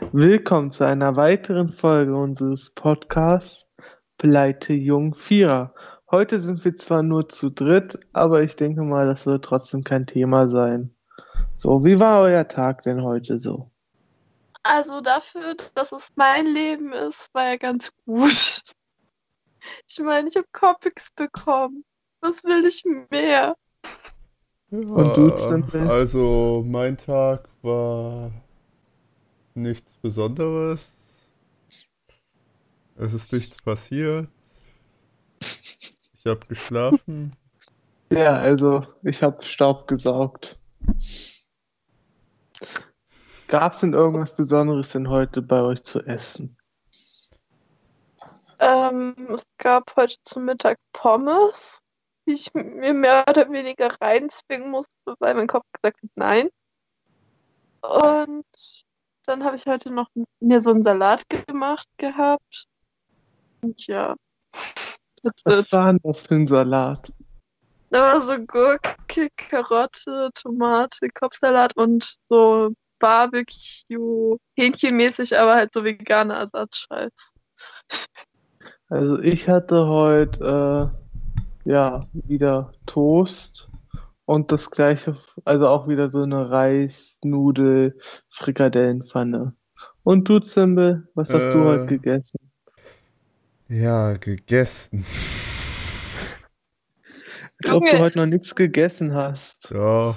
Willkommen zu einer weiteren Folge unseres Podcasts Pleite Jung Vierer. Heute sind wir zwar nur zu dritt, aber ich denke mal, das wird trotzdem kein Thema sein. So, wie war euer Tag denn heute so? Also dafür, dass es mein Leben ist, war er ganz gut. Ich meine, ich habe Comics bekommen. Was will ich mehr? Und du, Stempel? Also, mein Tag war nichts Besonderes. Es ist nichts passiert. Ich habe geschlafen. Ja, also ich habe Staub gesaugt. Gab es denn irgendwas Besonderes denn heute bei euch zu essen? Ähm, es gab heute zum Mittag Pommes, die ich mir mehr oder weniger reinzwingen musste, weil mein Kopf gesagt hat, nein. Und dann habe ich heute noch mir so einen Salat gemacht gehabt. Und ja. Was war denn das für ein Salat? Da war so Gurke, Karotte, Tomate, Kopfsalat und so Barbecue, Hähnchenmäßig, aber halt so veganer Ersatzscheiß. Also ich hatte heute äh, ja wieder Toast und das gleiche, also auch wieder so eine Reis, Nudel, Frikadellenpfanne. Und du, Zimbel, was hast äh, du heute gegessen? Ja, gegessen. Als ob du heute noch nichts gegessen hast. Doch.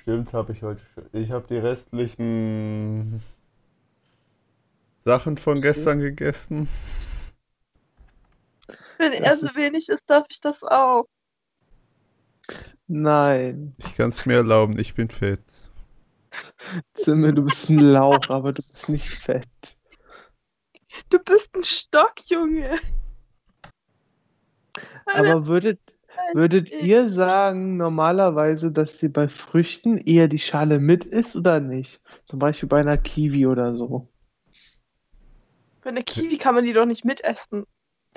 Stimmt, habe ich heute. Ich habe die restlichen Sachen von gestern gegessen. Wenn er so wenig ist, darf ich das auch. Nein. Ich kann es mir erlauben, ich bin fett. Zimmer, du bist ein Lauch, aber du bist nicht fett. Du bist ein Stock, Junge. Aber würdet, würdet ihr sagen normalerweise, dass sie bei Früchten eher die Schale mit ist oder nicht? Zum Beispiel bei einer Kiwi oder so. Bei einer Kiwi kann man die doch nicht mitessen.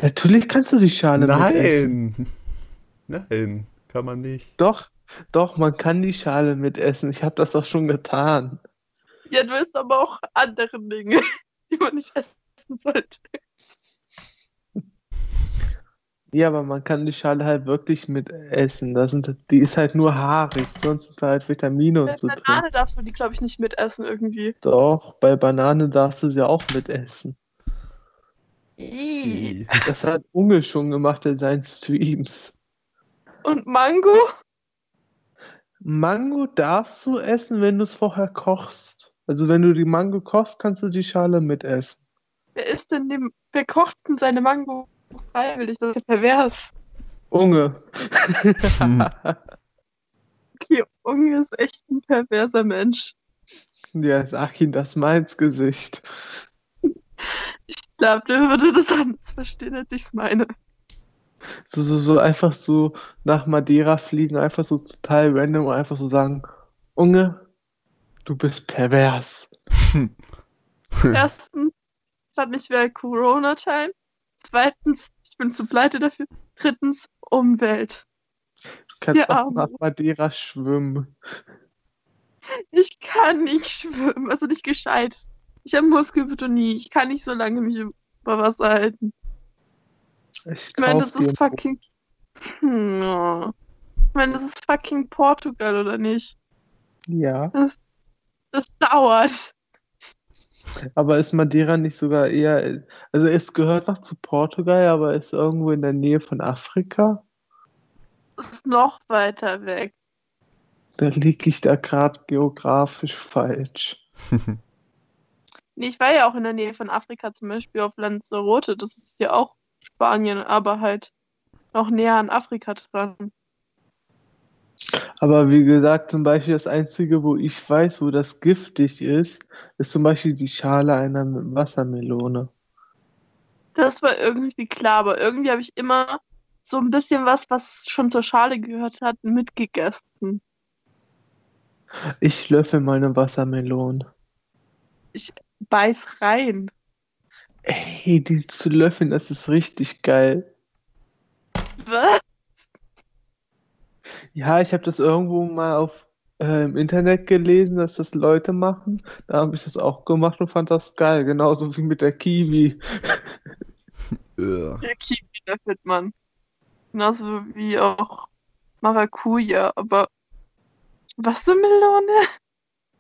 Natürlich kannst du die Schale Nein. mitessen. Nein, kann man nicht. Doch, doch, man kann die Schale mitessen. Ich habe das doch schon getan. Ja, du isst aber auch andere Dinge, die man nicht essen sollte. Ja, aber man kann die Schale halt wirklich mit essen. Das sind, die ist halt nur haarig, sonst sind halt Vitamine und bei so Banane drin. darfst du die, glaube ich, nicht mitessen irgendwie. Doch, bei Banane darfst du sie auch mitessen. Ih. Das hat Unge schon gemacht in seinen Streams. Und Mango? Mango darfst du essen, wenn du es vorher kochst. Also wenn du die Mango kochst, kannst du die Schale mitessen. Wer isst denn dem, wer kocht denn seine Mango freiwillig? Das ist ja pervers. Unge. Hm. Okay, Unge ist echt ein perverser Mensch. Ja, sag ihm das mal ins Gesicht. Ich glaube, der würde das anders verstehen, als ich es meine. So, so, so einfach so nach Madeira fliegen, einfach so total random und einfach so sagen, Unge, du bist pervers. Erstens hat nicht mehr Corona-Time. Zweitens, ich bin zu pleite dafür. Drittens, Umwelt. Du kannst auch Arme. nach Madeira schwimmen. Ich kann nicht schwimmen, also nicht gescheit. Ich habe Muskelbetonie. Ich kann nicht so lange mich über Wasser halten. Ich Ich meine, das ist fucking. Hm. Ich meine, das ist fucking Portugal, oder nicht? Ja, Das dauert. aber ist Madeira nicht sogar eher, also es gehört noch zu Portugal, aber ist irgendwo in der Nähe von Afrika? Das ist noch weiter weg. Da liege ich da gerade geografisch falsch. Nee, ich war ja auch in der Nähe von Afrika, zum Beispiel auf Lanzarote. Das ist ja auch Spanien, aber halt noch näher an Afrika dran. Aber wie gesagt, zum Beispiel das Einzige, wo ich weiß, wo das giftig ist, ist zum Beispiel die Schale einer Wassermelone. Das war irgendwie klar, aber irgendwie habe ich immer so ein bisschen was, was schon zur Schale gehört hat, mitgegessen. Ich löffel mal eine Wassermelone. Beiß rein. Ey, die zu löffeln, das ist richtig geil. Was? Ja, ich habe das irgendwo mal auf äh, im Internet gelesen, dass das Leute machen. Da habe ich das auch gemacht und fand das geil. Genauso wie mit der Kiwi. Ja. Ja, Kiwi löffelt man. Genauso wie auch Maracuja, aber Wassermelone?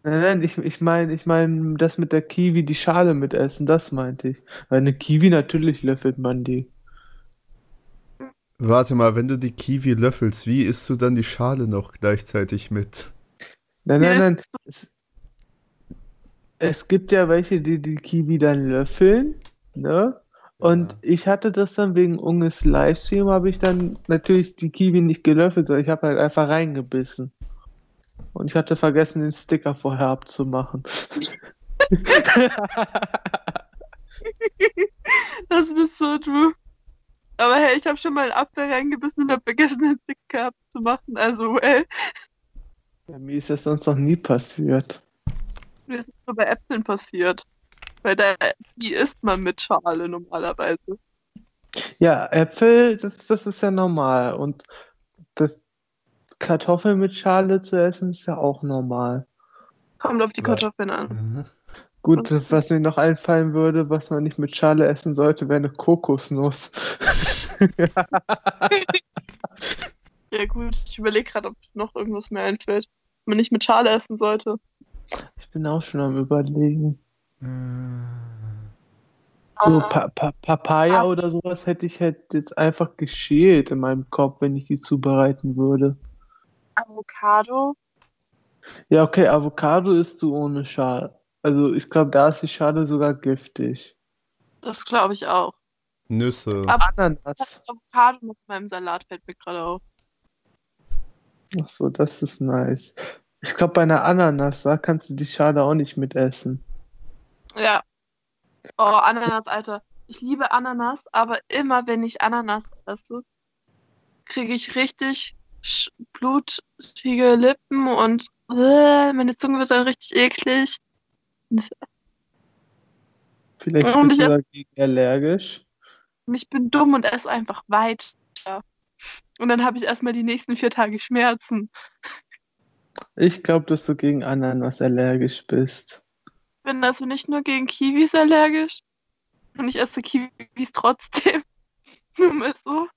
Nein, nein, ich, ich meine, ich meine, das mit der Kiwi, die Schale mitessen, das meinte ich. Weil eine Kiwi, natürlich löffelt man die. Warte mal, wenn du die Kiwi löffelst, wie isst du dann die Schale noch gleichzeitig mit? Nein, nein, nein. Es, es gibt ja welche, die die Kiwi dann löffeln, ne? Und Ja. ich hatte das dann wegen Unges Livestream, habe ich dann natürlich die Kiwi nicht gelöffelt, sondern ich habe halt einfach reingebissen. Und ich hatte vergessen, den Sticker vorher abzumachen. Das bist so du. Aber hey, ich habe schon mal einen Apfel reingebissen und habe vergessen, den Sticker abzumachen. Also, well, Ja, mir ist das sonst noch nie passiert. mir ist das nur bei Äpfeln passiert. Weil da, die isst man mit Schale normalerweise. Ja, Äpfel, das, das ist ja normal. Und das Kartoffeln mit Schale zu essen ist ja auch normal. Kommt auf die Ja. Kartoffeln an. Mhm. Gut, was mir noch einfallen würde, was man nicht mit Schale essen sollte, wäre eine Kokosnuss. Ja gut, ich überlege gerade, ob noch irgendwas mehr einfällt, was man nicht mit Schale essen sollte. Ich bin auch schon am Überlegen. Äh, So Ah. pa pa Papaya Ah. oder sowas hätte ich halt jetzt einfach geschält in meinem Kopf, wenn ich die zubereiten würde. Avocado? Ja, okay, Avocado isst du ohne Schale. Also ich glaube, da ist die Schale sogar giftig. Das glaube ich auch. Nüsse. Aber Ananas. Avocado mit meinem Salat fällt mir gerade auf. Ach so, das ist nice. Ich glaube, bei einer Ananas, da kannst du die Schale auch nicht mitessen. Ja. Oh, Ananas, Alter. Ich liebe Ananas, aber immer wenn ich Ananas esse, kriege ich richtig sch- blutige Lippen und äh, meine Zunge wird dann richtig eklig. Und Vielleicht Und bist ich du dagegen allergisch. ich bin dumm und esse einfach weiter. Und dann habe ich erstmal die nächsten vier Tage Schmerzen. Ich glaube, dass du gegen Ananas allergisch bist. Bin also nicht nur gegen Kiwis allergisch. Und ich esse Kiwis trotzdem. Nur mal so.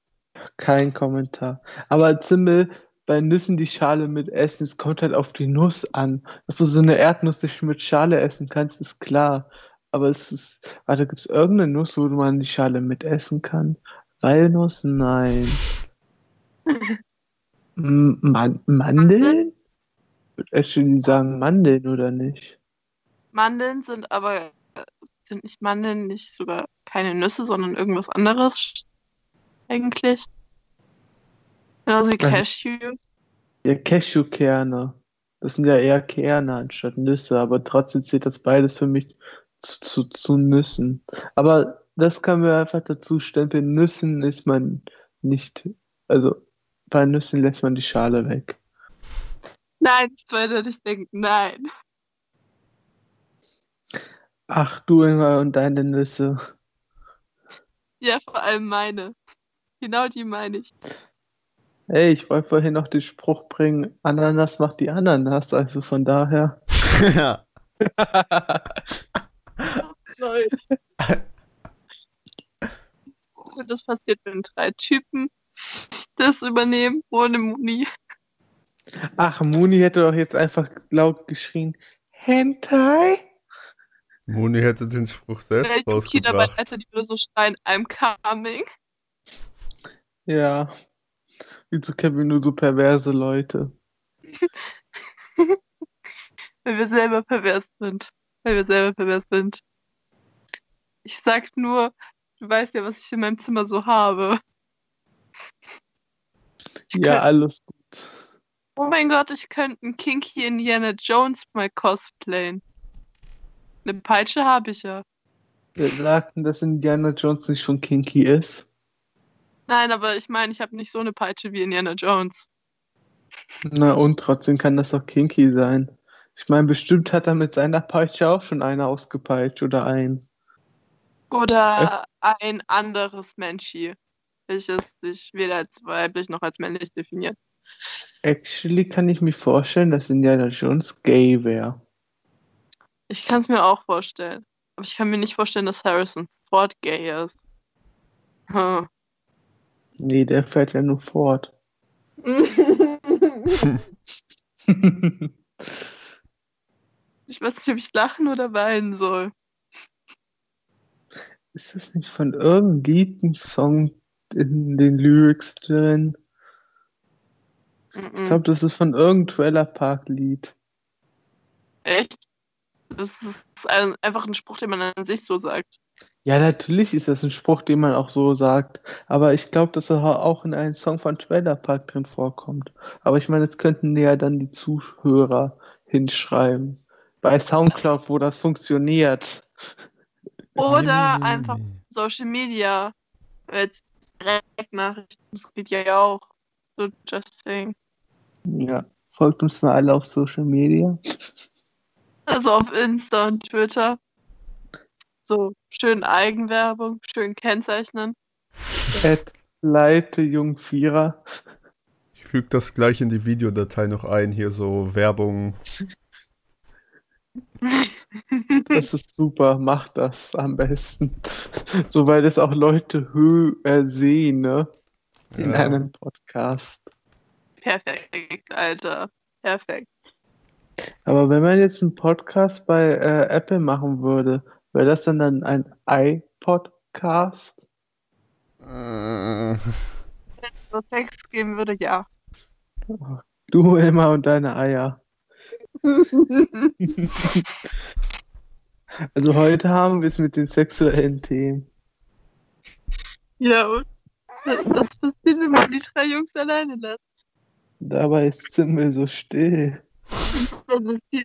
Kein Kommentar. Aber Zimmel, bei Nüssen die Schale mit essen, es kommt halt auf die Nuss an. Dass du so eine Erdnuss nicht mit Schale essen kannst, ist klar. Aber es ist, warte, gibt es irgendeine Nuss, wo man die Schale mit essen kann? Walnuss? Nein. Man Mandeln? Ich würde actually sagen Mandeln, oder nicht? Mandeln sind aber, äh, sind nicht Mandeln, nicht sogar keine Nüsse, sondern irgendwas anderes eigentlich. Genauso wie Cashews. Ja, Cashewkerne. Das sind ja eher Kerne anstatt Nüsse, aber trotzdem zählt das beides für mich zu, zu, zu Nüssen. Aber das können wir einfach dazu stempeln. Nüssen ist man nicht, also bei Nüssen lässt man die Schale weg. Nein, ich zweideutig denken, nein. Ach du Ingwer und deine Nüsse. Ja, vor allem meine. Genau die meine ich. Hey, ich wollte vorhin noch den Spruch bringen, Ananas macht die Ananas, also von daher. Ja. Sorry. Und das passiert, wenn drei Typen das übernehmen ohne Muni. Ach, Muni hätte doch jetzt einfach laut geschrien, Hentai? Moni hätte den Spruch selbst Yuki dabei rausgebracht. hätte, die würde so schreien, I'm coming. Ja. Wieso kennen wir nur so perverse Leute? Weil wir selber pervers sind. Weil wir selber pervers sind. Ich sag nur, du weißt ja, was ich in meinem Zimmer so habe. Ich Ja, könnt- alles gut. oh mein Gott, ich könnte einen Kinky Indiana Jones mal cosplayen. Eine Peitsche habe ich ja. Wer sagt denn, dass Indiana Jones nicht schon kinky ist? Nein, aber ich meine, ich habe nicht so eine Peitsche wie Indiana Jones. Na und trotzdem kann das doch kinky sein. Ich meine, bestimmt hat er mit seiner Peitsche auch schon eine ausgepeitscht oder ein. Oder ein anderes Menschi, welches sich weder als weiblich noch als männlich definiert. Actually kann ich mir vorstellen, dass Indiana Jones gay wäre. Ich kann es mir auch vorstellen. Aber ich kann mir nicht vorstellen, dass Harrison Ford gay ist. Hm. Nee, der fährt ja nur fort. ich weiß nicht, ob ich lachen oder weinen soll. Ist das nicht von irgendeinem Song in den Lyrics drin? Ich Mhm. glaube, das ist von irgendeinem Trailer Park Lied. Echt? Das ist ein, einfach ein Spruch, den man an sich so sagt. Ja, natürlich ist das ein Spruch, den man auch so sagt. Aber ich glaube, dass er auch in einem Song von Trailer Park drin vorkommt. Aber ich meine, jetzt könnten ja dann die Zuhörer hinschreiben. Bei Soundcloud, wo das funktioniert. Oder einfach Social Media. Jetzt Direktnachrichten, das geht ja auch. So, just saying. Ja, folgt uns mal alle auf Social Media. Also auf Insta und Twitter. So, schön Eigenwerbung, schön kennzeichnen. At Leite Jung Vierer. Ich füge das gleich in die Videodatei noch ein, hier so Werbung. Das ist super, macht das am besten. So, weil das auch Leute höher sehen, ne? In Ja. einem Podcast. Perfekt, Alter. Perfekt. Aber wenn man jetzt einen Podcast bei äh, Apple machen würde, wäre das dann, dann ein iPodcast? Äh, Wenn es so Text geben würde, ja. Du immer und deine Eier. Also heute haben wir es mit den sexuellen Themen. ja, und? Das, das passiert, wenn man die drei Jungs alleine lässt. Dabei ist Zimmel so still. Also viel-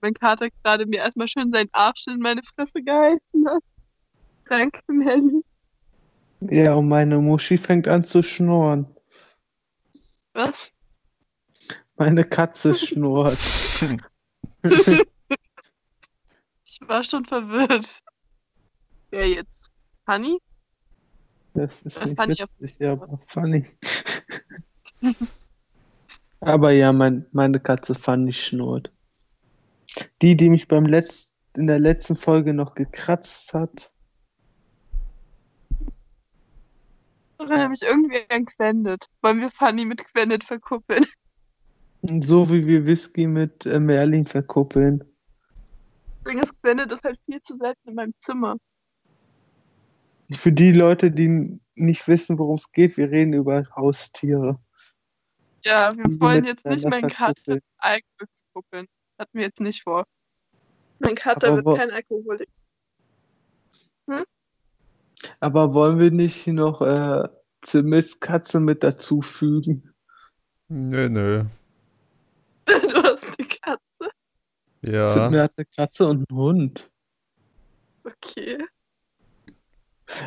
mein Kater gerade mir erstmal schön seinen Arsch in meine Fresse gehalten hat. Danke, Melly. Ja, und meine Muschi fängt an zu schnurren. Was? Meine Katze schnurrt. Ich war schon verwirrt. Wer jetzt? Honey? Das ist Äh, nicht funny witzig, aber funny. Aber ja, mein, meine Katze Fanny schnurrt. Die, die mich beim Letz in der letzten Folge noch gekratzt hat. Das erinnert mich irgendwie an Quendet. Wollen wir Fanny mit Quendet verkuppeln? So wie wir Whisky mit äh, Merlin verkuppeln. Das Ding ist, Quendet ist halt viel zu selten in meinem Zimmer. Für die Leute, die nicht wissen, worum es geht, wir reden über Haustiere. Ja, wir wollen jetzt nicht meinen Kater. Alkohol verkuppeln. Hatten wir jetzt nicht vor. Mein Kater Aber wird kein Alkoholik. Aber wollen wir nicht noch äh, Zimmels Katze mit dazu fügen? nö, nö. Du hast eine Katze. Ja. Zimmel hat eine Katze und einen Hund. Okay.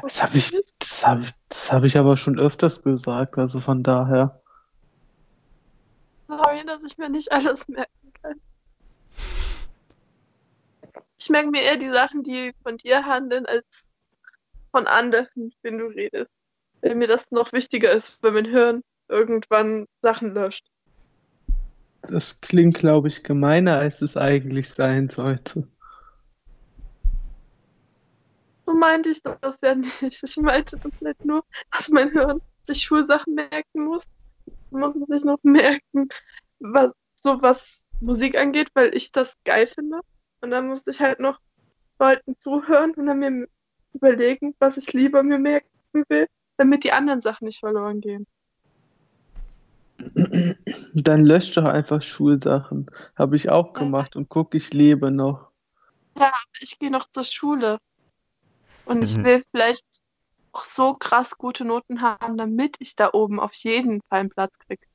Das habe ich, das hab ich, das hab ich aber schon öfters gesagt, also von daher. Sorry, dass ich mir nicht alles merken kann. Ich merke mir eher die Sachen, die von dir handeln, als von anderen, wenn du redest. Weil mir das noch wichtiger ist, wenn mein Hirn irgendwann Sachen löscht. Das klingt, glaube ich, gemeiner, als es eigentlich sein sollte. So meinte ich das ja nicht. Ich meinte das nicht nur, dass mein Hirn sich Schulsachen merken muss. Muss es sich noch merken, was so was Musik angeht, weil ich das geil finde. Und dann musste ich halt noch Leuten zuhören und dann mir überlegen, was ich lieber mir merken will, damit die anderen Sachen nicht verloren gehen. Dann löscht doch einfach Schulsachen. Habe ich auch gemacht und guck, ich lebe noch. Ich gehe noch zur Schule. Und ich Mhm. will vielleicht auch so krass gute Noten haben, damit ich da oben auf jeden Fall einen Platz kriege.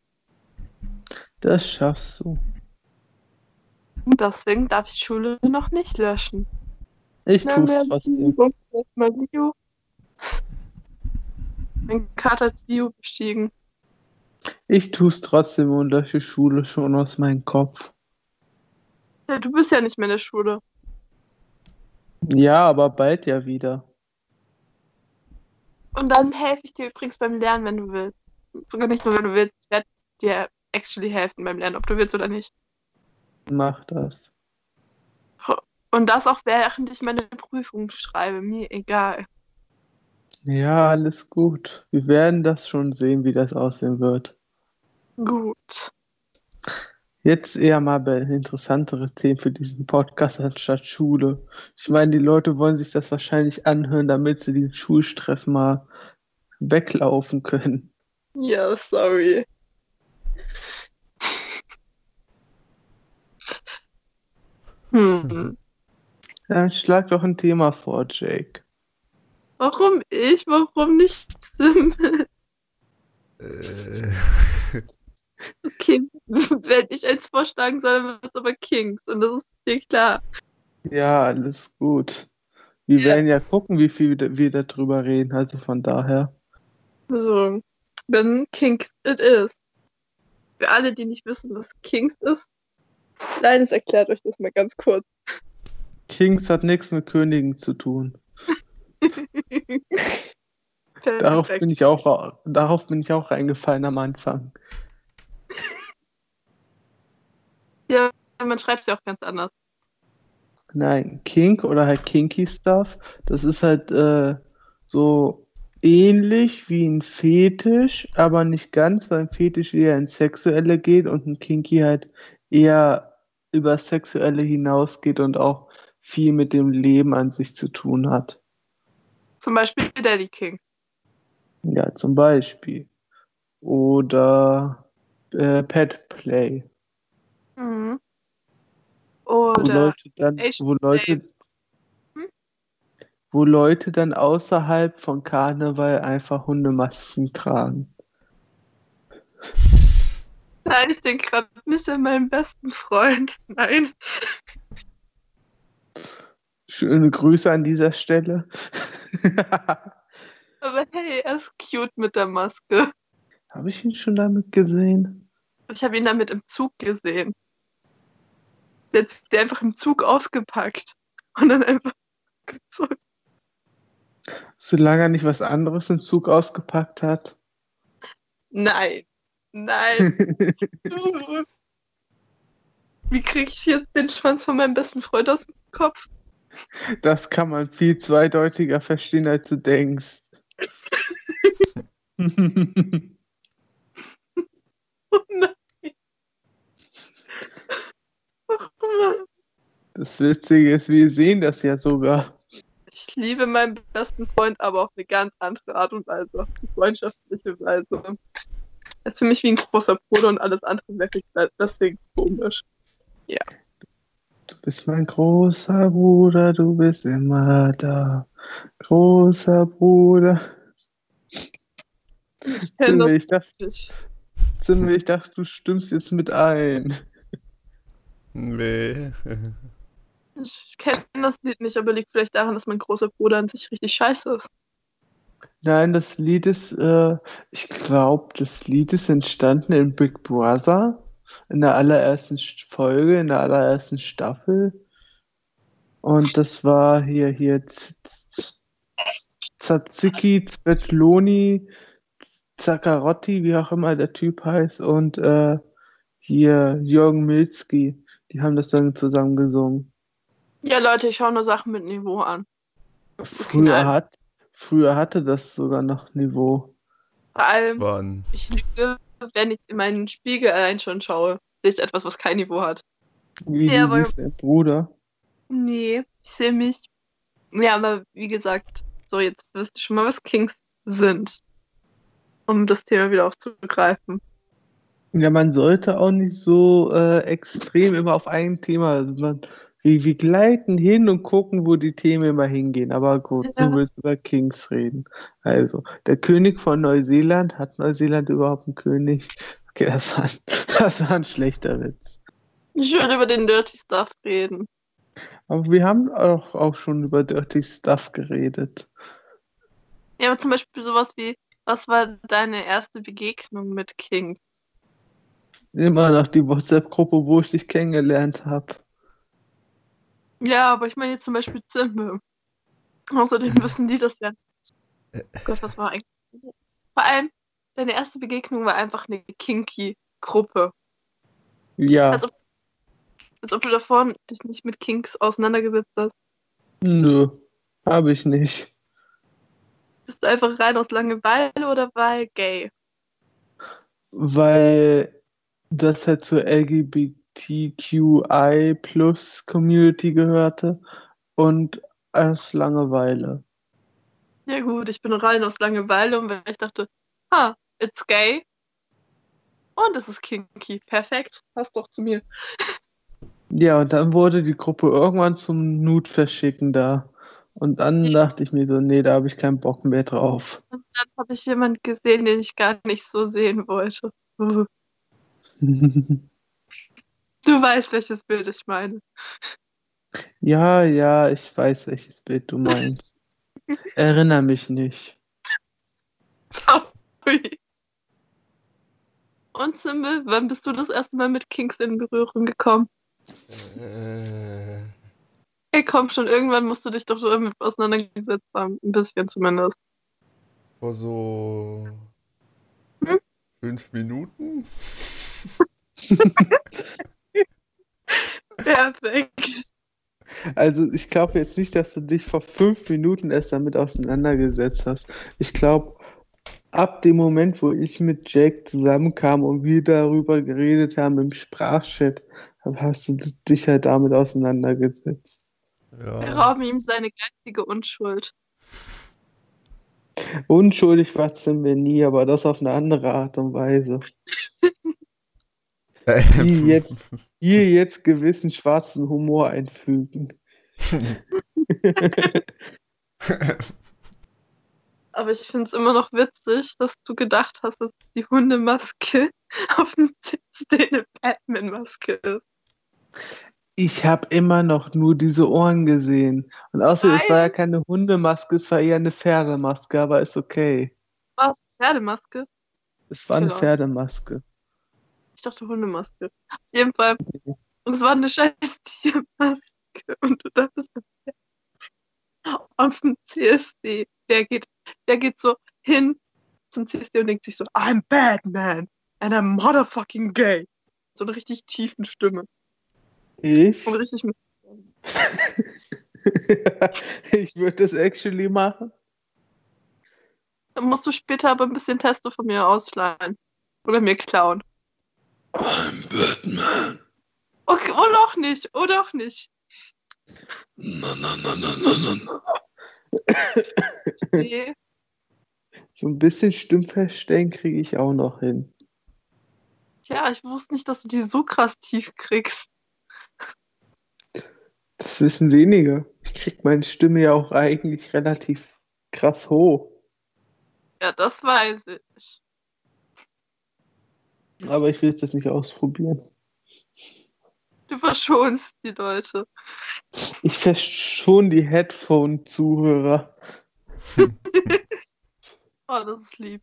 Das schaffst du. Und deswegen darf ich Schule noch nicht löschen. Ich Na, tu's mehr trotzdem. Erstmal Liu. Mein Kater hat Liu bestiegen. Ich tu's trotzdem und lösche Schule schon aus meinem Kopf. Ja, du bist ja nicht mehr in der Schule. Ja, aber bald ja wieder. Und dann helfe ich dir übrigens beim Lernen, wenn du willst. Sogar nicht nur, wenn du willst. Ich werde dir actually helfen beim Lernen, ob du willst oder nicht. Mach das. Und das auch während ich meine Prüfung schreibe, mir egal. Ja, alles gut. Wir werden das schon sehen, wie das aussehen wird. Gut. Jetzt eher mal bei interessantere Themen für diesen Podcast anstatt Schule. Ich meine, die Leute wollen sich das wahrscheinlich anhören, damit sie den Schulstress mal weglaufen können. Ja, sorry. Hm. Dann schlag doch ein Thema vor, Jake. Warum ich? Warum nicht Sim? Äh, Okay, wenn ich eins vorschlagen soll, dann wird es aber Kings. Und das ist dir klar. Ja, alles gut. Wir Ja. werden ja gucken, wie viel wir darüber reden. Also von daher. So, dann Kings it is. Für alle, die nicht wissen, was Kings ist, Leines erklärt euch das mal ganz kurz. Kings hat nichts mit Königen zu tun. Darauf bin ich auch, darauf bin ich auch reingefallen am Anfang. Ja, man schreibt sie auch ganz anders. Nein, Kink oder halt Kinky Stuff, das ist halt äh, so ähnlich wie ein Fetisch, aber nicht ganz, weil ein Fetisch eher ins Sexuelle geht und ein Kinky halt eher über Sexuelle hinausgeht und auch viel mit dem Leben an sich zu tun hat. Zum Beispiel Daddy King. Ja, zum Beispiel. Oder äh, Pet Play. Mhm. Wo Oder Leute dann, wo Leute, Hm? wo Leute dann außerhalb von Karneval einfach Hundemasken tragen. Nein, ich denke gerade nicht an meinen besten Freund. Nein. Schöne Grüße an dieser Stelle. Aber hey, er ist cute mit der Maske. Habe ich ihn schon damit gesehen? Ich habe ihn damit im Zug gesehen. Der hat der einfach im Zug ausgepackt. Und dann einfach gezogen. Solange er nicht was anderes im Zug ausgepackt hat. Nein. Nein. Wie kriege ich jetzt den Schwanz von meinem besten Freund aus dem Kopf? Das kann man viel zweideutiger verstehen, als du denkst. Oh nein. Oh Mann. Das Witzige ist, wir sehen das ja sogar. Ich liebe meinen besten Freund, aber auf eine ganz andere Art und Weise. Auf eine freundschaftliche Weise. Er ist für mich wie ein großer Bruder und alles andere wäre ich deswegen komisch. Du bist mein großer Bruder, du bist immer da. Großer Bruder. Ich kenne Zimmer, ich dachte. Zimmer, ich dachte, du stimmst jetzt mit ein. nee. Ich kenne das Lied nicht, aber liegt vielleicht daran, dass mein großer Bruder an sich richtig scheiße ist. Nein, das Lied ist, äh, ich glaube, das Lied ist entstanden in Big Brother, in der allerersten Folge, in der allerersten Staffel. Und das war hier, hier, Tzatziki, Svetloni, Zakarotti, wie auch immer der Typ heißt, und äh, hier Jürgen Milzki. Die haben das dann zusammen gesungen. Ja, Leute, ich schaue nur Sachen mit Niveau an. Früher nein. hat, früher hatte das sogar noch Niveau. Vor allem, Wann? ich lüge, wenn ich in meinen Spiegel allein schon schaue, sehe ich etwas, was kein Niveau hat. Wie Ja, du aber- siehst, dein Bruder. Nee, ich sehe mich. Ja, aber wie gesagt, so jetzt wisst ihr schon mal, was Kings sind. Um das Thema wieder aufzugreifen. Ja, man sollte auch nicht so äh, extrem immer auf ein Thema. Also man, wir, wir gleiten hin und gucken, wo die Themen immer hingehen. Aber gut, Ja. du willst über Kings reden. Also, der König von Neuseeland, hat Neuseeland überhaupt einen König? Okay, das war, das war ein schlechter Witz. Ich will über den Dirty Stuff reden. Aber wir haben auch, auch schon über Dirty Stuff geredet. Ja, aber zum Beispiel sowas wie, was war deine erste Begegnung mit Kings? Immer noch die WhatsApp-Gruppe, wo ich dich kennengelernt habe. Ja, aber ich meine jetzt zum Beispiel Zimbe. Außerdem wissen die das ja. Oh Gott, was war eigentlich? Vor allem, deine erste Begegnung war einfach eine kinky Gruppe. Ja, Also- Als ob du davor dich nicht mit Kinks auseinandergesetzt hast. nö, habe ich nicht. Bist du einfach rein aus Langeweile oder weil gay? Weil das halt zur LGBTQI Plus Community gehörte und aus Langeweile. Ja gut, ich bin rein aus Langeweile und weil ich dachte, ah, it's gay. Und es ist kinky. Perfekt. Passt doch zu mir. Ja, und dann wurde die Gruppe irgendwann zum Nude verschicken da. Und dann Ja. dachte ich mir so, nee, da habe ich keinen Bock mehr drauf. Und dann habe ich jemanden gesehen, den ich gar nicht so sehen wollte. Du weißt, welches Bild ich meine. Ja, ja, ich weiß, welches Bild du meinst. Erinner mich nicht. Sorry. Und Simbel, wann bist du das erste Mal mit Kinks in Berührung gekommen? Äh, Ey, komm schon, irgendwann musst du dich doch damit auseinandergesetzt haben. Ein bisschen zumindest. vor so Hm? fünf Minuten? Perfekt. Also ich glaube jetzt nicht, dass du dich vor fünf Minuten erst damit auseinandergesetzt hast. Ich glaube, ab dem Moment, wo ich mit Jake zusammenkam und wir darüber geredet haben im Sprachchat, hast du dich halt damit auseinandergesetzt. Wir Ja. rauben ihm seine geistige Unschuld. Unschuldig war Zimmer nie, aber das auf eine andere Art und Weise. Wie jetzt? Hier jetzt gewissen schwarzen Humor einfügen. Aber ich finde es immer noch witzig, dass du gedacht hast, dass die Hundemaske auf dem CSD eine Batman-Maske ist. Ich habe immer noch nur diese Ohren gesehen. Und außerdem, es war ja keine Hundemaske, es war eher eine Pferdemaske, aber ist okay. Was? Pferdemaske? Es war eine Genau. Pferdemaske. Ich dachte Hundemaske. Auf jeden Fall. Und es war eine scheiß Tiermaske. Und du dachtest, auf dem CSD, wer geht, wer geht so hin zum CSD und denkt sich so, I'm Batman and I'm motherfucking gay. So eine richtig tiefen Stimme. Ich? Und richtig mit Ich würde das actually machen. Dann musst du später aber ein bisschen Testo von mir ausleihen. Oder mir klauen. I'm Batman. Okay, oder auch nicht, oder auch nicht. Na, na, na, na, na, na, na. Nee. So ein bisschen Stimmverstellen kriege ich auch noch hin. Tja, ich wusste nicht, dass du die so krass tief kriegst. Das wissen wenige. Ich kriege meine Stimme ja auch eigentlich relativ krass hoch. Ja, das weiß ich. Aber ich will jetzt das nicht ausprobieren. Du verschonst die Leute. Ich verschone die Headphone-Zuhörer. Oh, das ist lieb.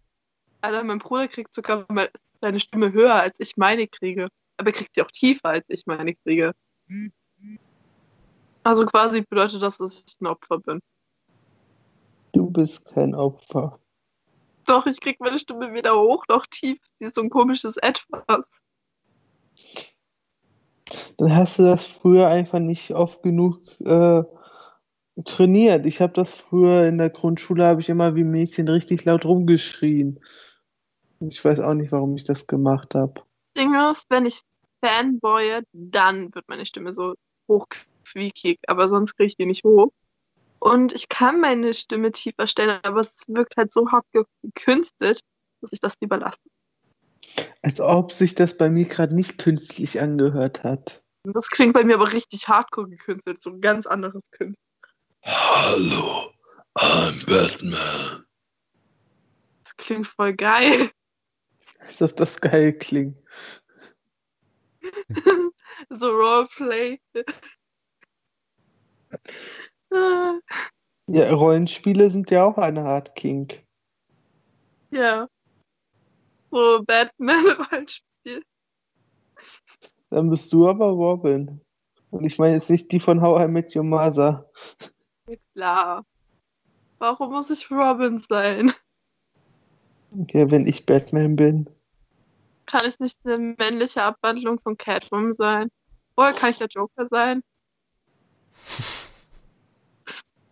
Alter, mein Bruder kriegt sogar seine Stimme höher, als ich meine kriege. Aber er kriegt sie auch tiefer, als ich meine kriege. Also quasi bedeutet das, dass ich ein Opfer bin. Du bist kein Opfer. Doch, ich krieg meine Stimme weder hoch noch tief. Sie ist so ein komisches Etwas. Dann hast du das früher einfach nicht oft genug äh, trainiert. Ich habe das früher in der Grundschule, habe ich immer wie Mädchen richtig laut rumgeschrien. Ich weiß auch nicht, warum ich das gemacht habe. Ding ist, wenn ich fanboye, dann wird meine Stimme so hochquiekig, aber sonst kriege ich die nicht hoch. Und ich kann meine Stimme tiefer stellen, aber es wirkt halt so hart gekünstelt, dass ich das lieber lasse. Als ob sich das bei mir gerade nicht künstlich angehört hat. Das klingt bei mir aber richtig hardcore gekünstelt, so ein ganz anderes Künstler. Hallo, I'm Batman. Das klingt voll geil. Als ob das geil klingt. so Roleplay. Ja, Rollenspiele sind ja auch eine Art Kink. ja. So Batman-Rollenspiel. Dann bist du aber Robin. Und ich meine jetzt nicht die von How I Met Your Mother. Klar. Warum muss ich Robin sein? Ja, wenn ich Batman bin. kann ich nicht eine männliche Abwandlung von Catwoman sein? Oder kann ich der Joker sein?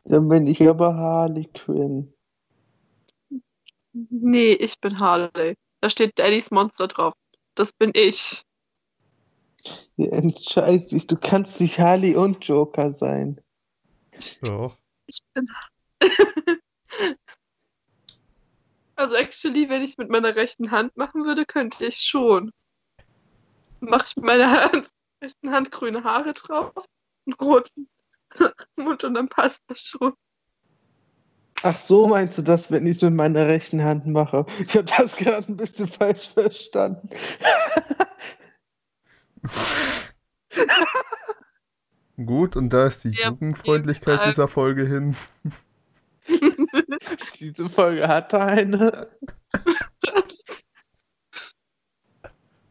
Dann bin ich aber Harley Quinn. Nee, ich bin Harley. Da steht Daddys Monster drauf. Das bin ich. Ja, entscheid dich, du kannst nicht Harley und Joker sein. Doch. Ich bin. also, actually, wenn ich es mit meiner rechten Hand machen würde, könnte ich schon. Mache ich mit meiner Hand, rechten Hand grüne Haare drauf, einen roten Mund und dann passt das schon. Ach so, meinst du das, wenn ich es mit meiner rechten Hand mache? Ich habe das gerade ein bisschen falsch verstanden. Gut, und da ist die Ja, Jugendfreundlichkeit dieser Folge hin. Diese Folge hatte eine.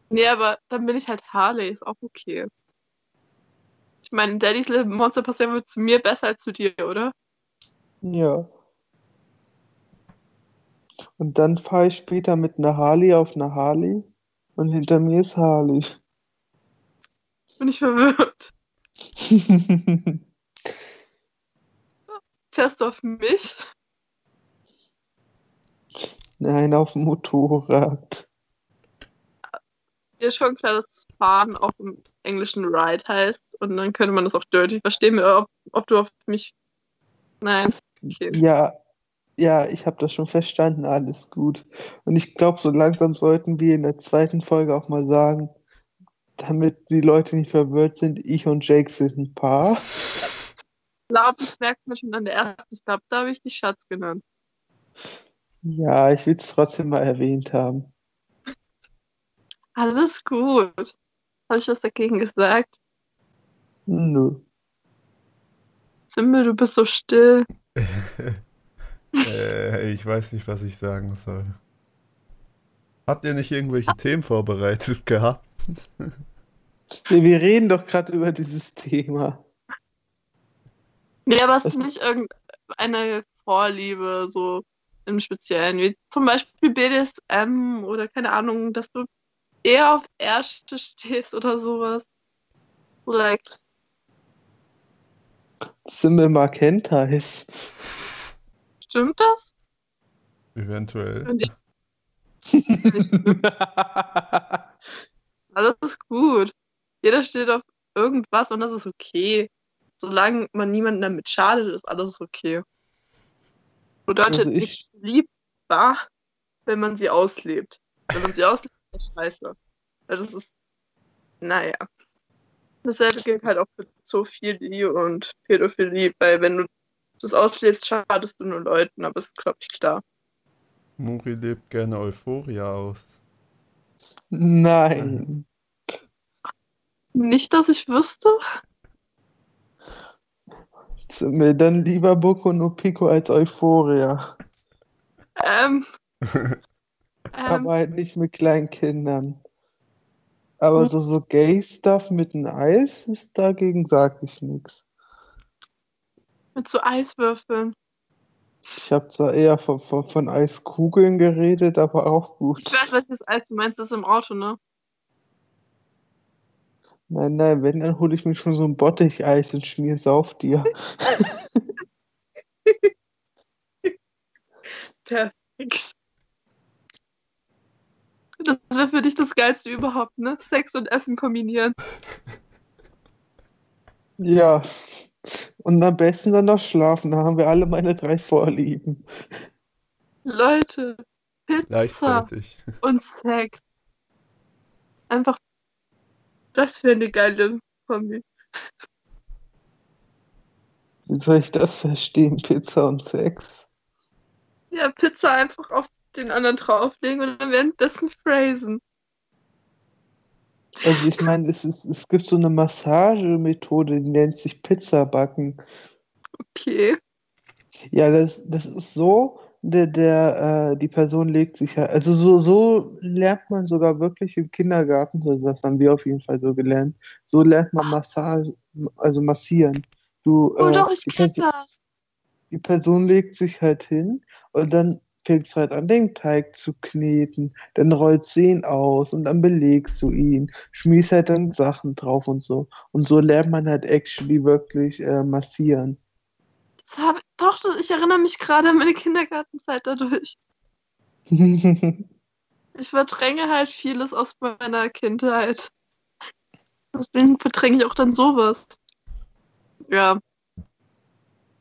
nee, aber dann bin ich halt Harley, ist auch okay. Ich meine, Daddys Little Monster ja wohl zu mir besser als zu dir, oder? Ja. Und dann fahre ich später mit einer Harley auf einer Harley und hinter mir ist Harley. Bin ich verwirrt. Fährst du auf mich? Nein, auf dem Motorrad. Dir ist schon klar, dass Fahren auch im englischen Ride heißt. Und dann könnte man das auch dirty verstehen, ob, ob du auf mich. Nein. Okay. Ja, ja, ich habe das schon verstanden, alles gut. Und ich glaube, so langsam sollten wir in der zweiten Folge auch mal sagen, damit die Leute nicht verwirrt sind, ich und Jake sind ein Paar. Ich glaube, das merkt man schon an der ersten. Ich glaube, da habe ich dich Schatz genannt. Ja, ich will es trotzdem mal erwähnt haben. Alles gut. Habe ich was dagegen gesagt? Nö. Simmel, du bist so still. äh, ich weiß nicht, was ich sagen soll. Habt ihr nicht irgendwelche Themen vorbereitet gehabt? Nee, wir reden doch gerade über dieses Thema. Nee, aber hast du nicht irgendeine Vorliebe, so im Speziellen, wie zum Beispiel BDSM oder keine Ahnung, dass du eher auf Ärsche stehst oder sowas? Like, Simmel mag Hentais. stimmt das? Eventuell. Alles ist gut. Jeder steht auf irgendwas und das ist okay. Solange man niemanden damit schadet, ist alles okay. Bedeutet Also nicht ich- liebbar, wenn man sie auslebt. Wenn man sie auslebt, ist das scheiße. Also das ist, naja. Dasselbe gilt halt auch für Zoophilie und Pädophilie, weil wenn du das auslebst, schadest du nur Leuten, aber es ist, glaube ich, klar. Muri lebt gerne Euphoria aus. Nein. Nicht, dass ich wüsste. Simmel, dann lieber Boku no Pico als Euphoria. Ähm, ähm, Aber halt nicht mit kleinen Kindern. Aber so, so Gay-Stuff mit einem Eis ist dagegen sag ich nichts. mit so Eiswürfeln. Ich habe zwar eher von, von, von Eiskugeln geredet, aber auch gut. Ich weiß, welches Eis du meinst, das ist im Auto, ne? Nein, nein, wenn, dann hole ich mir schon so ein Botticheis und schmier es auf dir. Perfekt. Das wäre für dich das Geilste überhaupt, ne? Sex und Essen kombinieren. Ja. Und am besten dann noch schlafen. Da haben wir alle meine drei Vorlieben. Leute, Pizza Gleichzeitig. und Sex. Einfach, das wäre eine geile Kombi. Wie soll ich das verstehen? Pizza und Sex? Ja, Pizza einfach auf den anderen drauflegen und dann währenddessen phrasen. Also ich meine, es, ist, es gibt so eine Massagemethode, die nennt sich Pizza backen. Okay. Ja, das, das ist so, der, der, äh, die Person legt sich halt, also so, so lernt man sogar wirklich im Kindergarten, also das haben wir auf jeden Fall so gelernt, so lernt man Massage, also massieren. Du, Oh äh, doch, ich kenne das. die Person legt sich halt hin und dann fängst halt an, den Teig zu kneten, dann rollst du ihn aus und dann belegst du ihn, schmierst halt dann Sachen drauf und so. Und so lernt man halt actually wirklich äh, massieren. Das hab, doch, ich erinnere mich gerade an meine Kindergartenzeit dadurch. Ich verdränge halt vieles aus meiner Kindheit. Deswegen verdränge ich auch dann sowas. Ja,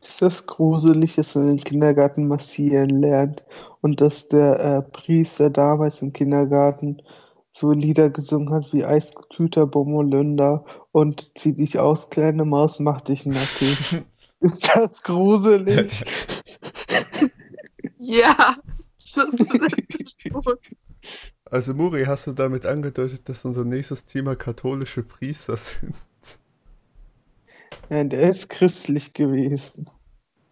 ist das gruselig, dass man im Kindergarten massieren lernt und dass der äh, Priester damals im Kindergarten so Lieder gesungen hat wie Eisgekühlter Bommerlunder und Zieh dich aus, kleine Maus, mach dich nackig. Ist das gruselig? ja. Das ist. Also Muri, hast du damit angedeutet, dass unser nächstes Thema katholische Priester sind? Nein, der ist christlich gewesen.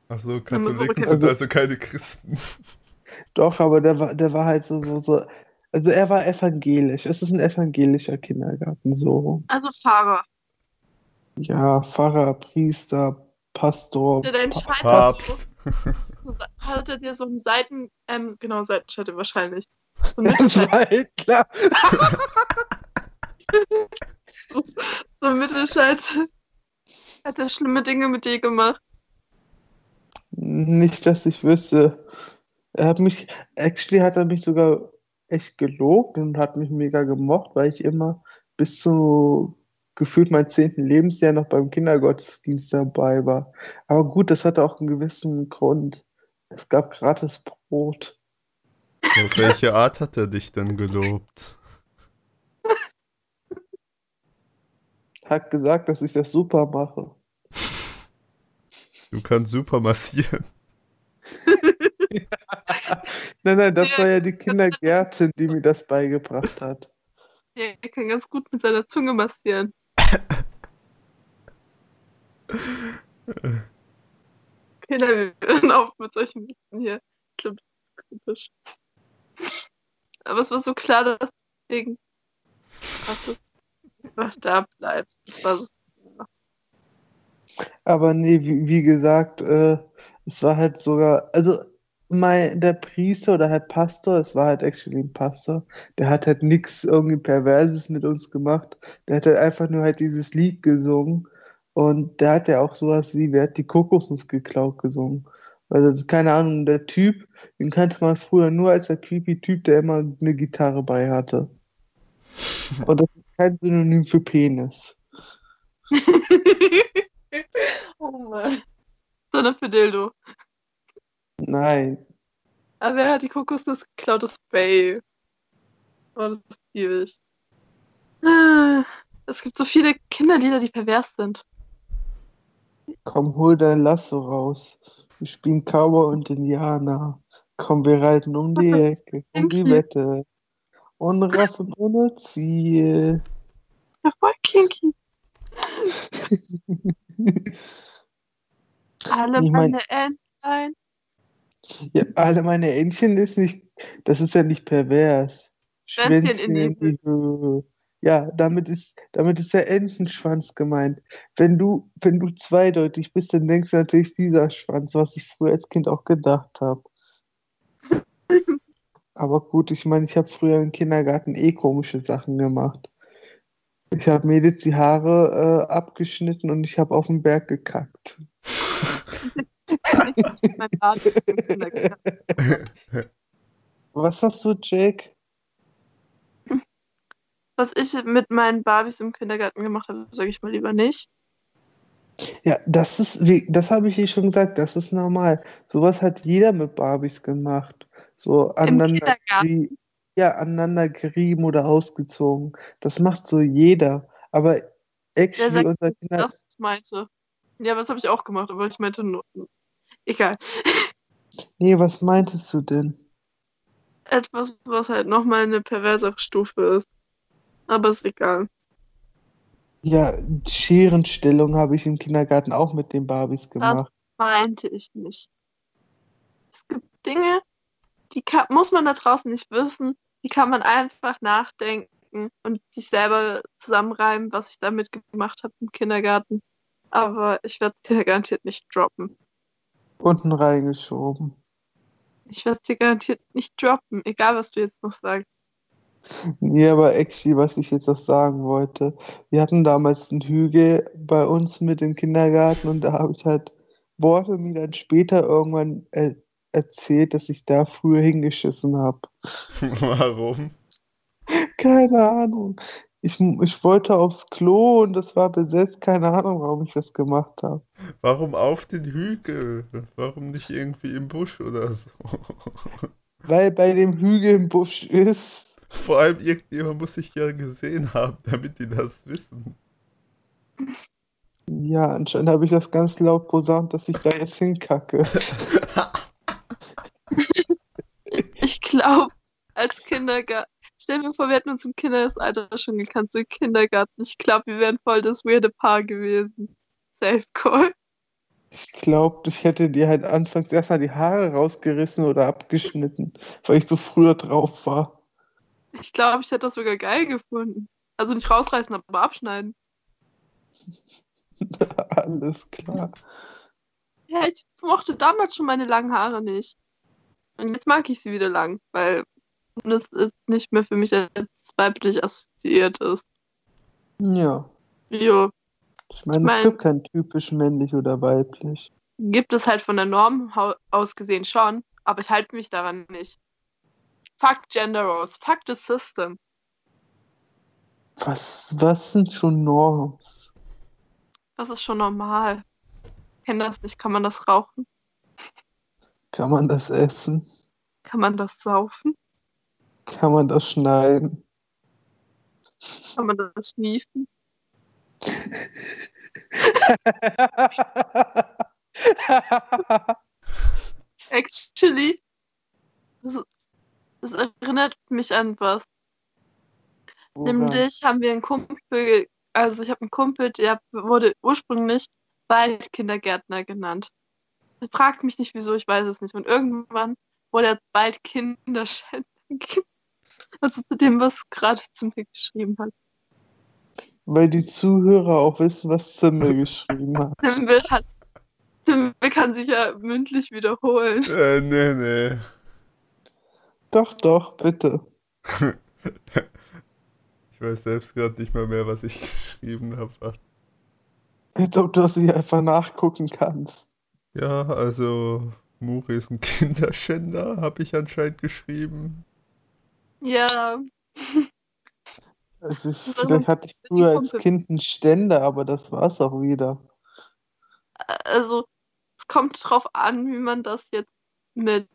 Ach so, Katholiken so- sind also keine Christen. Doch, aber der war, der war halt so, so, so. Also er war evangelisch. Es ist ein evangelischer Kindergarten, so. Also Fahrer. Ja, Pfarrer, Priester, Pastor. Der dein Pa- Papst. So, hatte dir so einen Seiten, ähm, genau, Seitenschatte wahrscheinlich. So, Das Mittelscheitel, war halt klar. so Mittelscheitel. Hat er schlimme Dinge mit dir gemacht? Nicht, dass ich wüsste. Er hat mich, actually hat er mich sogar echt gelobt und hat mich mega gemocht, weil ich immer bis zu gefühlt meinem zehnten Lebensjahr noch beim Kindergottesdienst dabei war. Aber gut, das hatte auch einen gewissen Grund. Es gab gratis Brot. Auf welche Art hat er dich denn gelobt? Hat gesagt, dass ich das super mache. Du kannst super massieren. Nein, nein, das Ja. war ja die Kindergärtin, die mir das beigebracht hat. Ja, er kann ganz gut mit seiner Zunge massieren. Okay, dann wir hören auf mit solchen Witzen hier. Kritisch. Aber es war so klar, dass wegen dass du einfach da bleibst. Das war so. Aber nee, wie, wie gesagt, äh, es war halt sogar, also mein, der Priester oder halt Pastor, es war halt actually ein Pastor, der hat halt nichts irgendwie Perverses mit uns gemacht. Der hat halt einfach nur halt dieses Lied gesungen und der hat ja auch sowas wie, wer hat die Kokosnuss geklaut gesungen. Also keine Ahnung, der Typ, den kannte man früher nur als der creepy Typ, der immer eine Gitarre bei hatte. Und das kein Synonym für Penis. oh Mann. Sondern für Dildo. Nein. Aber wer hat die Kokosnuss geklaut? Das Bay. Oh, das ist ewig. Ah, Es gibt so viele Kinderlieder, die pervers sind. Komm, hol dein Lasso raus. Wir spielen Cowboy und Indianer. Komm, wir reiten um die Ecke, um die. Wette. Ohne Rassen, ohne Ziel. Ja, voll kinky. Alle Ich mein- meine Entlein. Ja, alle meine Entchen ist nicht, das ist ja nicht pervers. Schwänzchen Schwänzchen in die Höhe. Ja, damit ist, damit ist der Entenschwanz gemeint. Wenn du, wenn du zweideutig bist, dann denkst du natürlich dieser Schwanz, was ich früher als Kind auch gedacht habe. Aber gut, ich meine, ich habe früher im Kindergarten eh komische Sachen gemacht. Ich habe Mädels die Haare äh, abgeschnitten und ich habe auf den Berg gekackt. Was hast du, Jake? Was ich mit meinen Barbies im Kindergarten gemacht habe, sage ich mal lieber nicht. Ja, das ist, wie, das habe ich eh schon gesagt, das ist normal. Sowas hat jeder mit Barbies gemacht. So aneinander, geri- ja, aneinander gerieben oder ausgezogen. Das macht so jeder. Aber actually, sagt, unser Kinder, Das meinte. Ja, was habe ich auch gemacht, aber ich meinte nur. Egal. nee, was meintest du denn? Etwas, was halt nochmal eine perversere Stufe ist. Aber ist egal. Ja, Scherenstellung habe ich im Kindergarten auch mit den Barbies gemacht. Meinte ich nicht. Es gibt Dinge, die kann, muss man da draußen nicht wissen. Die kann man einfach nachdenken und sich selber zusammenreimen, was ich damit gemacht habe im Kindergarten. Aber ich werde dir garantiert nicht droppen. Unten reingeschoben. Ich werde sie garantiert nicht droppen, egal was du jetzt noch sagst. Nee, aber actually, was ich jetzt auch sagen wollte, wir hatten damals einen Hügel bei uns mit dem Kindergarten und da habe ich halt Worte mir dann später irgendwann er erzählt, dass ich da früher hingeschissen habe. Warum? Keine Ahnung. Ich, ich wollte aufs Klo und das war besetzt. Keine Ahnung, warum ich das gemacht habe. Warum auf den Hügel? Warum nicht irgendwie im Busch oder so? Weil bei dem Hügel im Busch ist. Vor allem irgendjemand muss sich ja gesehen haben, damit die das wissen. Ja, anscheinend habe ich das ganz laut posaunt, dass ich da jetzt hinkacke. Ich glaube, als Kindergarten. Stell mir vor, wir hätten uns im Kindesalter schon gekannt, so im Kindergarten. Ich glaube, wir wären voll das weirde Paar gewesen. Safe Call. Ich glaube, ich hätte dir halt anfangs erstmal die Haare rausgerissen oder abgeschnitten, weil ich so früher drauf war. Ich glaube, ich hätte das sogar geil gefunden. Also nicht rausreißen, aber abschneiden. Alles klar. Ja, ich mochte damals schon meine langen Haare nicht. Und jetzt mag ich sie wieder lang, weil das ist nicht mehr für mich als weiblich assoziiert ist. Ja. Jo, Ich meine, Ich mein- es gibt kein typisch männlich oder weiblich. gibt es halt von der Norm aus gesehen schon, aber ich halte mich daran nicht. Fuck Gender Roles, fuck the system. Was, was sind schon Norms? Das ist schon normal. Kennt das nicht? Kann man das rauchen? Kann man das essen? Kann man das saufen? Kann man das schneiden? Kann man das schniefen? Actually, das, das erinnert mich an was. Woran? Nämlich haben wir einen Kumpel, also ich habe einen Kumpel, der wurde ursprünglich Waldkindergärtner genannt. Fragt mich nicht wieso, ich weiß es nicht. Und irgendwann wurde er bald Kinderschänder genannt. Also zu dem, was gerade zu mir geschrieben hat. Weil die Zuhörer auch wissen, was Zimmel geschrieben hat. Simbel hat Simbel kann sich ja mündlich wiederholen. Äh, nee, nee. Doch, doch, bitte. Ich weiß selbst gerade nicht mal mehr, was ich geschrieben habe. Als ob du das hier einfach nachgucken kannst. Ja, also Muri ist ein Kinderschänder, habe ich anscheinend geschrieben. Ja, Also ich, vielleicht hatte ich früher als. Kind einen Ständer, aber das war's auch wieder. also es kommt drauf an, wie man das jetzt mit.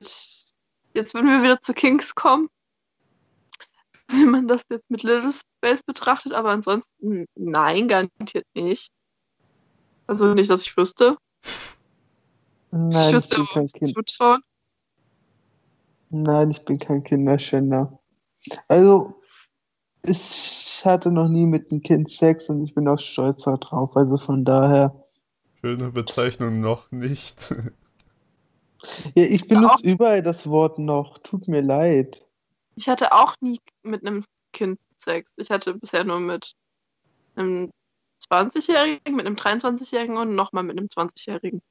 Jetzt, wenn wir wieder zu Kings kommen, wie man das jetzt mit Little Space betrachtet, aber ansonsten nein, garantiert nicht. Also nicht, dass ich wüsste. Nein, ich ich wüsste bin kein Kind. zutrauen. Nein, ich bin kein Kinderschänder. Also, ich hatte noch nie mit einem Kind Sex und ich bin auch stolz darauf. Also von daher. Schöne Bezeichnung noch nicht. Ja, ich benutze überall das Wort noch. Tut mir leid. Ich hatte auch nie mit einem Kind Sex. Ich hatte bisher nur mit einem 20-Jährigen, mit einem 23-Jährigen und nochmal mit einem 20-Jährigen.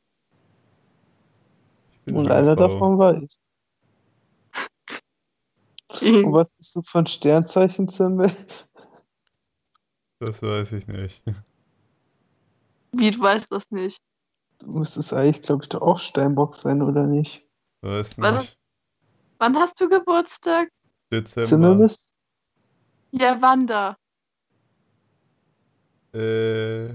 Bin Und einer davon war ich. Und was bist du für ein Sternzeichen, Zimmel? Das weiß ich nicht. Wie, du weißt das nicht. Du müsstest eigentlich, glaube ich, doch auch Steinbock sein, oder nicht? Weiß Wann- nicht. Wann hast du Geburtstag? Zimmel Dezember. bist Ja, Wanda. Äh,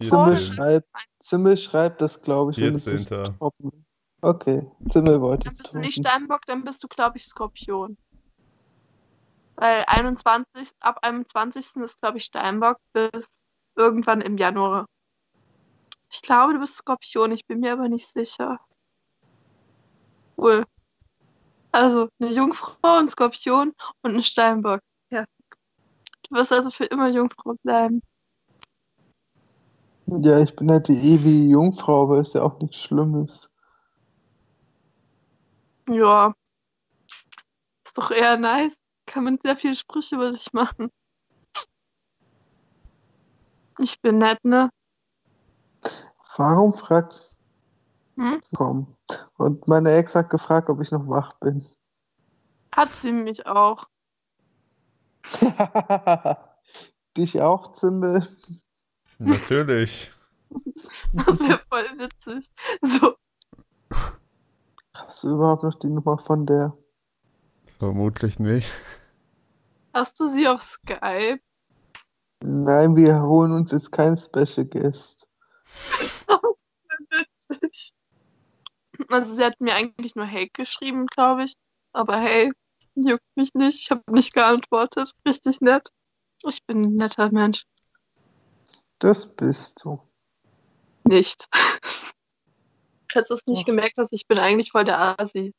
Zimmel 14. schreibt, Zimmel schreibt das, glaube ich, wenn es nicht 14. droppen will. Okay, Zimmel wollte Dann bist du nicht. Steinbock, dann bist du, glaube ich, Skorpion. Weil 21, ab 21. ist, glaube ich, Steinbock bis irgendwann im Januar. Ich glaube, du bist Skorpion, ich bin mir aber nicht sicher. Cool. Also, eine Jungfrau, ein Skorpion und ein Steinbock. Ja. Du wirst also für immer Jungfrau bleiben. Ja, ich bin halt die ewige Jungfrau, aber ist ja auch nichts Schlimmes. Ja. Ist doch eher nice. Kann man sehr viele Sprüche über dich machen. Ich bin nett, ne? Warum fragst Hm? kommen. Und meine Ex hat gefragt, ob ich noch wach bin. Hat sie mich auch. Dich auch, Zimbel? Natürlich. Das wäre voll witzig. So, Hast du überhaupt noch die Nummer von der? Vermutlich nicht. hast du sie auf Skype? Nein, wir holen uns jetzt keinen Special Guest. Witzig. Also sie hat mir eigentlich nur Hey geschrieben, glaube ich. Aber hey, juckt mich nicht. Ich habe nicht geantwortet. Richtig nett. Ich bin ein netter Mensch. Das bist du. Nicht. Hättest du es nicht Ach. gemerkt, dass ich bin eigentlich voll der Asi.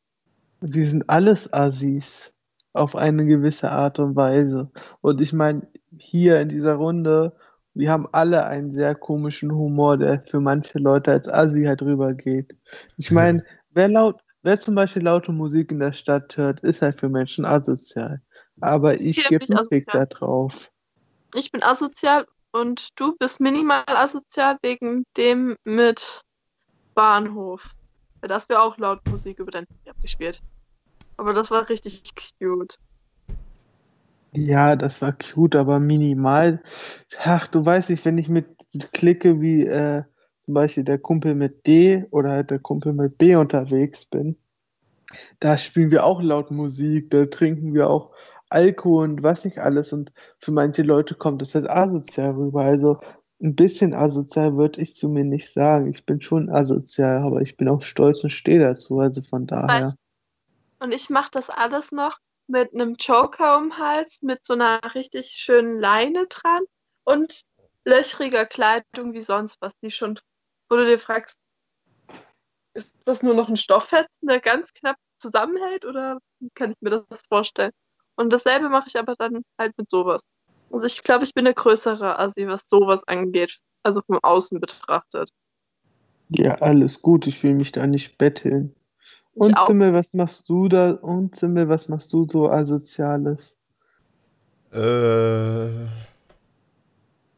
Wir sind alles Assis. Auf eine gewisse Art und Weise. Und ich meine, hier in dieser Runde, wir haben alle einen sehr komischen Humor, der für manche Leute als Assi halt rübergeht. Ich meine, wer laut, wer zum Beispiel laute Musik in der Stadt hört, ist halt für Menschen asozial. Aber ich Ich gebe einen Fick asozial. da drauf. Ich bin asozial und du bist minimal asozial wegen dem mit Bahnhof. Da hast du auch laut Musik über dein Handy abgespielt. Aber das war richtig cute. Ja, das war cute, aber minimal. Ach, du weißt nicht, wenn ich mit Clique wie äh, zum Beispiel der Kumpel mit D oder halt der Kumpel mit B unterwegs bin, da spielen wir auch laut Musik, da trinken wir auch Alkohol und was nicht alles. Und für manche Leute kommt das halt asozial rüber. Also ein bisschen asozial würde ich zu mir nicht sagen. Ich bin schon asozial, aber ich bin auch stolz und stehe dazu. Also von daher. Und ich mache das alles noch mit einem Joker um Hals, mit so einer richtig schönen Leine dran und löchriger Kleidung wie sonst was, die schon, wo du dir fragst, ist das nur noch ein Stofffetzen, der ganz knapp zusammenhält oder kann ich mir das vorstellen? Und dasselbe mache ich aber dann halt mit sowas. Also ich glaube, ich bin der größere Assi, was sowas angeht, also vom Außen betrachtet. Ja, alles gut, ich will mich da nicht betteln. Ich Und auch. Zimmel, was machst du da? Und Zimmel, was machst du so Asoziales? Äh, ja,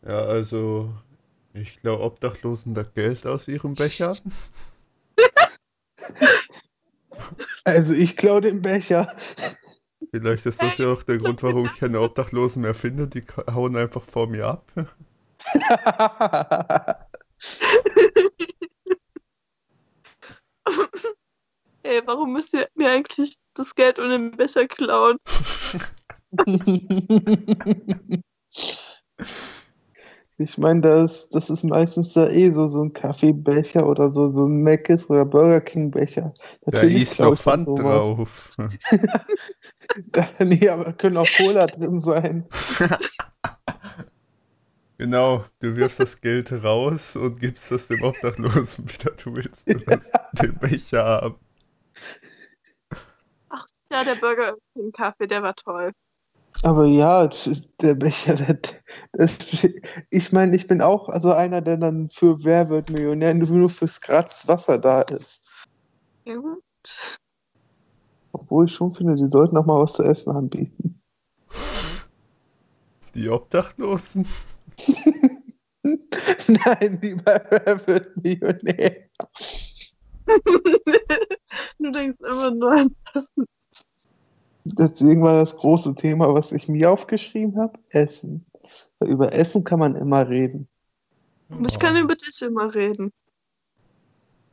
also, ich glaube, Obdachlosen da Geld aus ihrem Becher. Also ich klaue den Becher. Vielleicht ist das ja auch der Grund, warum ich keine Obdachlosen mehr finde. Die hauen einfach vor mir ab. Ey, warum müsst ihr mir eigentlich das Geld und den Becher klauen? Ich meine, das, das ist meistens da eh so, so ein Kaffeebecher oder so, so ein Mc's oder Burger King Becher. Da Natürlich ist klau noch Pfand sowas. drauf. Da, nee, aber können auch Cola drin sein. Genau, du wirfst das Geld raus und gibst das dem Obdachlosen wieder. Du willst das, den Becher haben. Ach ja, der Burger King Kaffee, der war toll. Aber ja, das ist- der Becher, das, das, ich meine, ich bin auch also einer, der dann für Wer wird Millionär nur nur fürs gratis Wasser da ist. Ja, gut. Obwohl ich schon finde, die sollten auch mal was zu essen anbieten. Die Obdachlosen? Nein, lieber Wer wird Millionär. du denkst immer nur an das. Deswegen war das große Thema, was ich mir aufgeschrieben habe, Essen. Weil über Essen kann man immer reden. Ich kann über dich immer reden.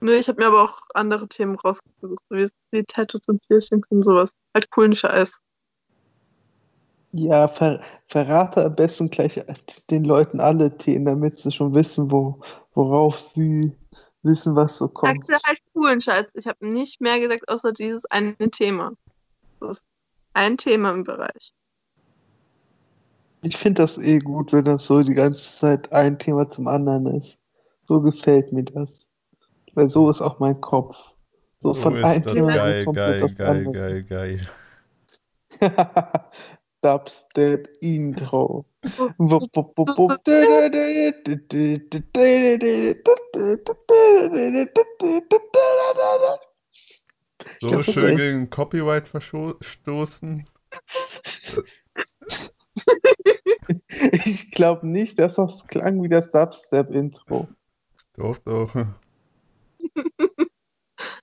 Nee, ich habe mir aber auch andere Themen rausgesucht, so wie, wie Tattoos und Piercings und sowas. Halt coolen Scheiß. Ja, ver verrate am besten gleich den Leuten alle Themen, damit sie schon wissen, wo, worauf sie wissen, was so kommt. Du halt coolen Scheiß. Ich habe nicht mehr gesagt, außer dieses eine Thema. Das ist ein Thema im Bereich. Ich finde das eh gut, wenn das so die ganze Zeit ein Thema zum anderen ist. So gefällt mir das. Weil so ist auch mein Kopf. So Oh, von einem Thema so geil, komplett geil, aufs geil, andere. geil, geil. Dubstep Intro. So glaub, schön echt- gegen Copyright verstoßen. Ich glaube nicht, dass das klang wie das Dubstep-Intro. Doch, doch.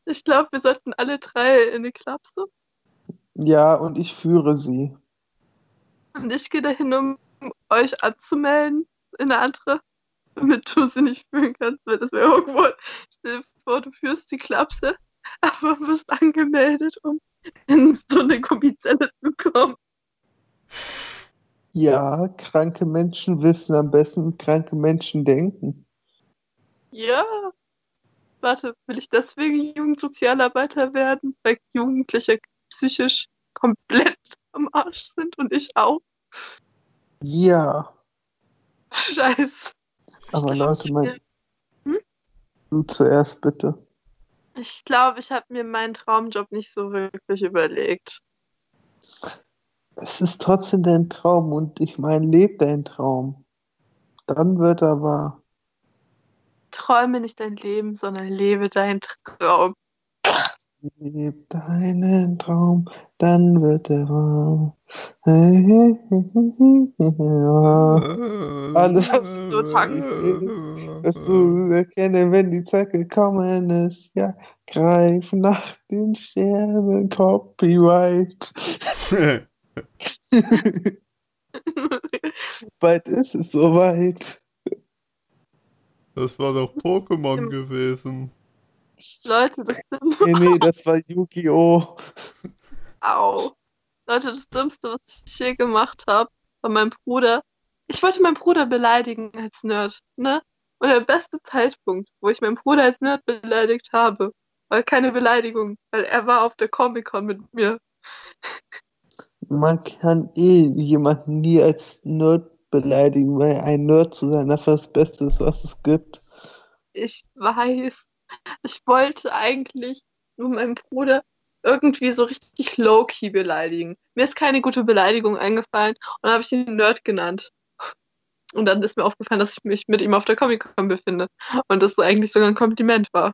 ich glaube, wir sollten alle drei in die Klapse. Ja, und ich führe sie. Und ich gehe dahin, um euch anzumelden in eine andere, damit du sie nicht führen kannst, weil das wäre irgendwo. Stell dir vor, du führst die Klapse, aber bist angemeldet, um in so eine Gummizelle zu kommen. Ja, kranke Menschen wissen am besten, kranke Menschen denken. Ja. Warte, will ich deswegen Jugendsozialarbeiter werden, weil Jugendliche psychisch komplett am Arsch sind und ich auch? Ja, Scheiße. aber Leute, mein, Hm? du zuerst bitte. Ich glaube, ich habe mir meinen Traumjob nicht so wirklich überlegt. Es ist trotzdem dein Traum und ich meine, leb dein Traum. Dann wird er wahr. Träume nicht dein Leben, sondern lebe deinen Traum. Leb deinen Traum, dann wird er wahr. Hey, hey, hey. Alles, was du Dass du erkenne, wenn die Zeit gekommen ist, ja, greif nach den Sternen, Copyright. Bald ist es soweit. Das war doch Pokémon gewesen. Leute, das stimmt. Nee, nee, das war Yu-Gi-Oh! Au. Leute, das Dümmste, was ich je gemacht habe, war mein Bruder. Ich wollte meinen Bruder beleidigen als Nerd, ne? Und der beste Zeitpunkt, wo ich meinen Bruder als Nerd beleidigt habe, war keine Beleidigung, weil er war auf der Comic-Con mit mir. Man kann eh jemanden nie als Nerd beleidigen, weil ein Nerd zu sein einfach das Beste ist, was es gibt. Ich weiß. Ich wollte eigentlich nur meinen Bruder irgendwie so richtig low-key beleidigen. Mir ist keine gute Beleidigung eingefallen und dann habe ich ihn Nerd genannt. Und dann ist mir aufgefallen, dass ich mich mit ihm auf der Comic-Con befinde. Und das eigentlich sogar ein Kompliment war.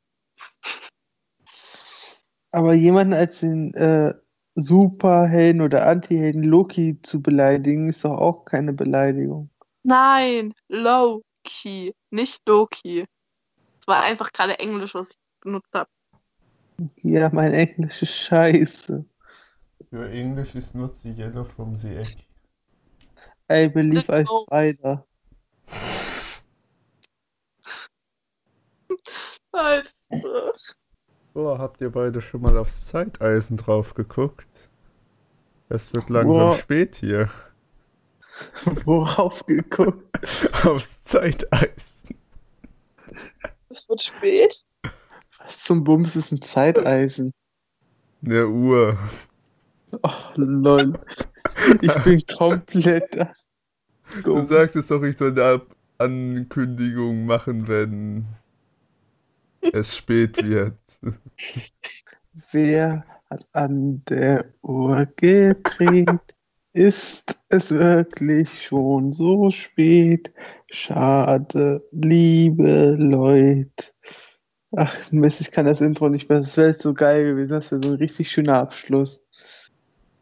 Aber jemanden als den äh, Superhelden oder Antihelden Loki zu beleidigen, ist doch auch keine Beleidigung. Nein, low-key, nicht low-key. Es war einfach gerade Englisch, was ich benutzt habe. Ja, mein Englisch ist scheiße. Für Englisch ist nur the yellow from the egg. I believe I spider. Oh, habt ihr beide schon mal aufs Zeiteisen drauf geguckt? Es wird langsam Boah. spät hier. Worauf geguckt? Aufs Zeiteisen. Es wird spät. Was zum Bums ist ein Zeiteisen? Eine Uhr. Oh, lol. Ich bin komplett Du dumm. sagtest doch, ich soll eine Ankündigung machen, wenn es spät wird. Wer hat an der Uhr gedreht? Ist es wirklich schon so spät? Schade, liebe Leute. Ach Mist, ich kann das Intro nicht mehr. Das wäre so geil gewesen. Das wäre so ein richtig schöner Abschluss.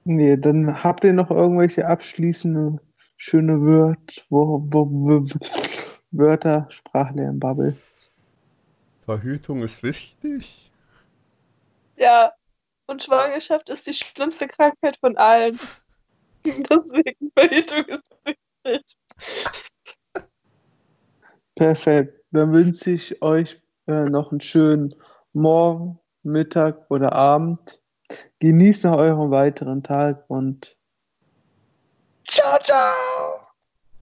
Nee, dann habt ihr noch irgendwelche abschließende schöne Wört, wo, wo, wo, Wörter, Sprachlernbubble. Verhütung ist wichtig. Ja. Und Schwangerschaft ist die schlimmste Krankheit von allen. Deswegen Verhütung ist wichtig. Perfekt. Dann wünsche ich euch äh, noch einen schönen Morgen, Mittag oder Abend. Genießt noch euren weiteren Tag und ciao, ciao!